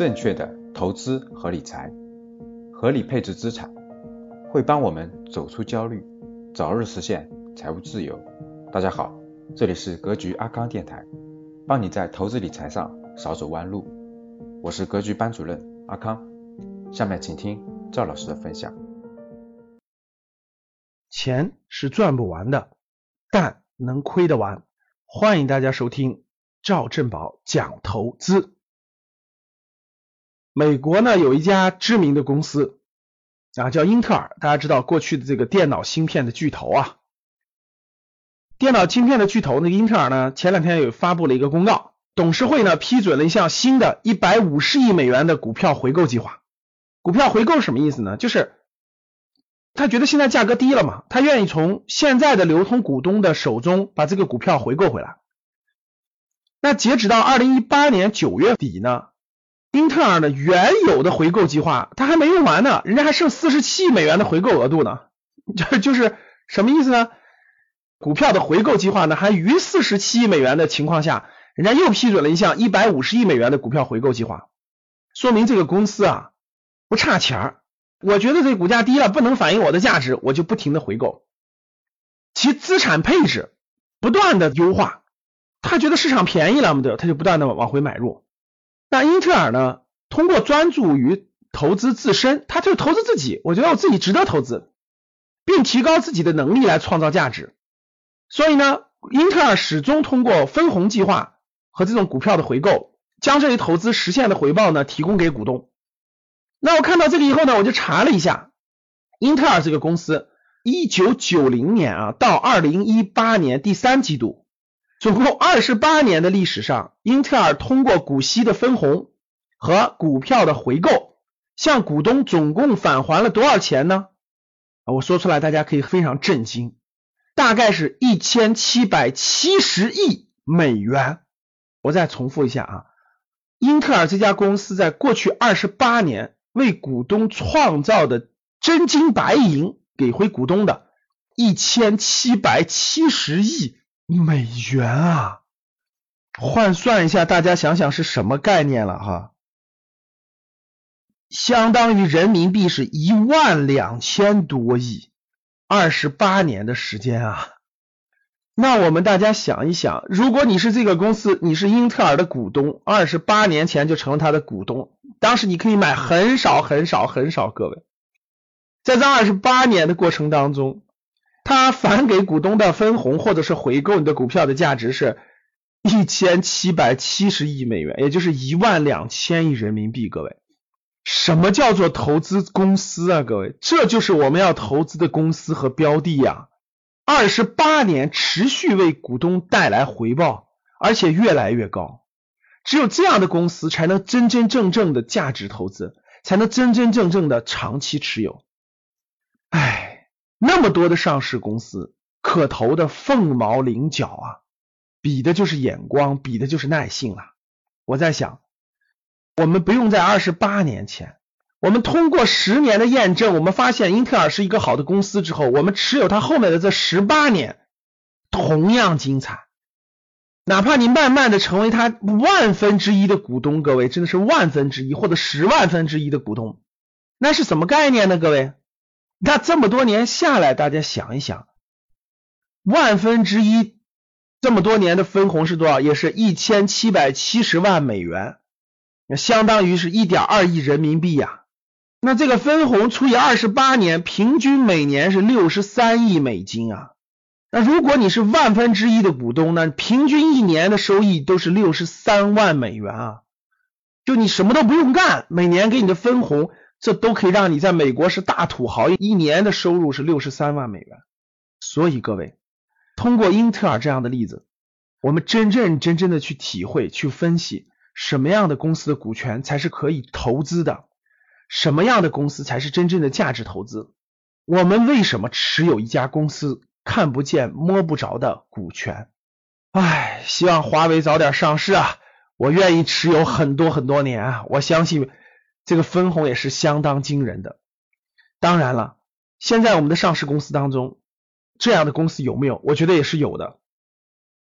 正确的投资和理财，合理配置资产，会帮我们走出焦虑，早日实现财务自由。大家好，这里是格局阿康电台，帮你在投资理财上少走弯路。我是格局班主任阿康，下面请听赵老师的分享。钱是赚不完的，但能亏得完。欢迎大家收听赵正宝讲投资。美国呢有一家知名的公司啊，叫英特尔。大家知道过去的这个电脑芯片的巨头啊，电脑芯片的巨头那个英特尔呢，前两天有发布了一个公告，董事会呢批准了一项新的一百五十亿美元的股票回购计划。股票回购什么意思呢？就是他觉得现在价格低了嘛，他愿意从现在的流通股东的手中把这个股票回购回来。那截止到二零一八年九月底呢？英特尔的原有的回购计划，它还没用完呢，人家还剩四十七亿美元的回购额度呢。就就是什么意思呢？股票的回购计划呢，还余四十七亿美元的情况下，人家又批准了一项一百五十亿美元的股票回购计划，说明这个公司啊不差钱儿。我觉得这股价低了，不能反映我的价值，我就不停的回购，其资产配置不断的优化，他觉得市场便宜了，对，他就不断的往回买入。那英特尔呢？通过专注于投资自身，他就投资自己。我觉得我自己值得投资，并提高自己的能力来创造价值。所以呢，英特尔始终通过分红计划和这种股票的回购，将这一投资实现的回报呢提供给股东。那我看到这个以后呢，我就查了一下，英特尔这个公司，一九九零年啊到二零一八年第三季度。总共二十八年的历史上，英特尔通过股息的分红和股票的回购，向股东总共返还了多少钱呢？我说出来大家可以非常震惊，大概是一千七百七十亿美元。我再重复一下啊，英特尔这家公司在过去二十八年为股东创造的真金白银给回股东的一千七百七十亿。美元啊，换算一下，大家想想是什么概念了哈？相当于人民币是一万两千多亿，二十八年的时间啊。那我们大家想一想，如果你是这个公司，你是英特尔的股东，二十八年前就成了他的股东，当时你可以买很少很少很少，各位，在这二十八年的过程当中。他返给股东的分红或者是回购你的股票的价值是一千七百七十亿美元，也就是一万两千亿人民币。各位，什么叫做投资公司啊？各位，这就是我们要投资的公司和标的呀。二十八年持续为股东带来回报，而且越来越高。只有这样的公司才能真真正正的价值投资，才能真真正正的长期持有。那么多的上市公司可投的凤毛麟角啊，比的就是眼光，比的就是耐性了。我在想，我们不用在二十八年前，我们通过十年的验证，我们发现英特尔是一个好的公司之后，我们持有它后面的这十八年同样精彩。哪怕你慢慢的成为它万分之一的股东，各位真的是万分之一或者十万分之一的股东，那是什么概念呢？各位？那这么多年下来，大家想一想，万分之一这么多年的分红是多少？也是一千七百七十万美元，相当于是一点二亿人民币呀。那这个分红除以二十八年，平均每年是六十三亿美金啊。那如果你是万分之一的股东呢，平均一年的收益都是六十三万美元啊。就你什么都不用干，每年给你的分红。这都可以让你在美国是大土豪，一年的收入是六十三万美元。所以各位，通过英特尔这样的例子，我们真认真真的去体会、去分析，什么样的公司的股权才是可以投资的，什么样的公司才是真正的价值投资。我们为什么持有一家公司看不见摸不着的股权？唉，希望华为早点上市啊！我愿意持有很多很多年啊！我相信。这个分红也是相当惊人的。当然了，现在我们的上市公司当中，这样的公司有没有？我觉得也是有的。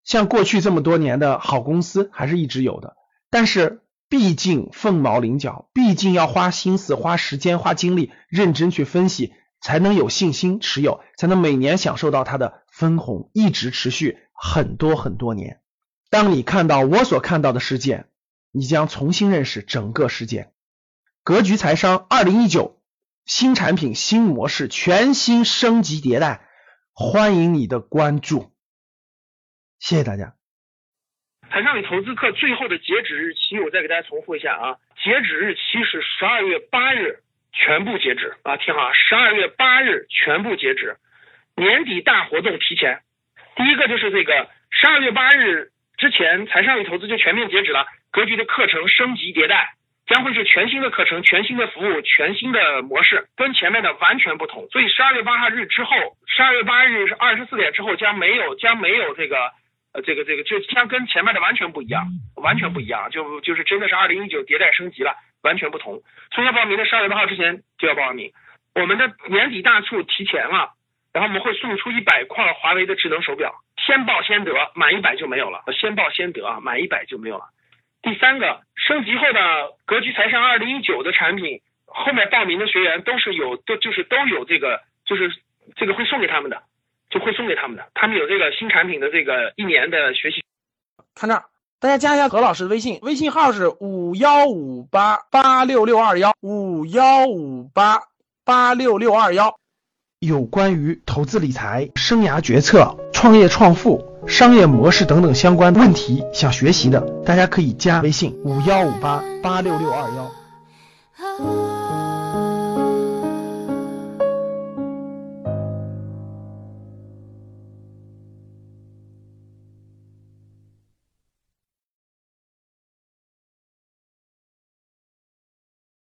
像过去这么多年的好公司，还是一直有的。但是毕竟凤毛麟角，毕竟要花心思、花时间、花精力，认真去分析，才能有信心持有，才能每年享受到它的分红，一直持续很多很多年。当你看到我所看到的事件，你将重新认识整个事件。格局财商二零一九新产品、新模式全新升级迭代，欢迎你的关注。谢谢大家。财商与投资课最后的截止日期，我再给大家重复一下啊，截止日期是十二月八日，全部截止啊，听好，十二月八日全部截止。年底大活动提前，第一个就是这个十二月八日之前，财商与投资就全面截止了。格局的课程升级迭代，将会是全新的课程、全新的服务、全新的模式，跟前面的完全不同。所以十二月八号日之后，十二月八日是二十四点之后将没有将没有这个。呃，这个这个就将跟前面的完全不一样，完全不一样，就就是真的是二零一九迭代升级了，完全不同。从要报名的十二月八号之前就要报名，我们的年底大促提前了，然后我们会送出一百块华为的智能手表，先报先得，满一百就没有了，先报先得啊，满一百就没有了。第三个，升级后的格局财商二零一九的产品，后面报名的学员都是有都就是都有这个就是这个会送给他们的。就会送给他们的，他们有这个新产品的这个一年的学习。看这儿，大家加一下何老师的微信，微信号是五幺五八八六六二幺五幺五八八六六二幺。有关于投资理财、生涯决策、创业创富、商业模式等等相关问题想学习的，大家可以加微信五幺五八八六六二幺。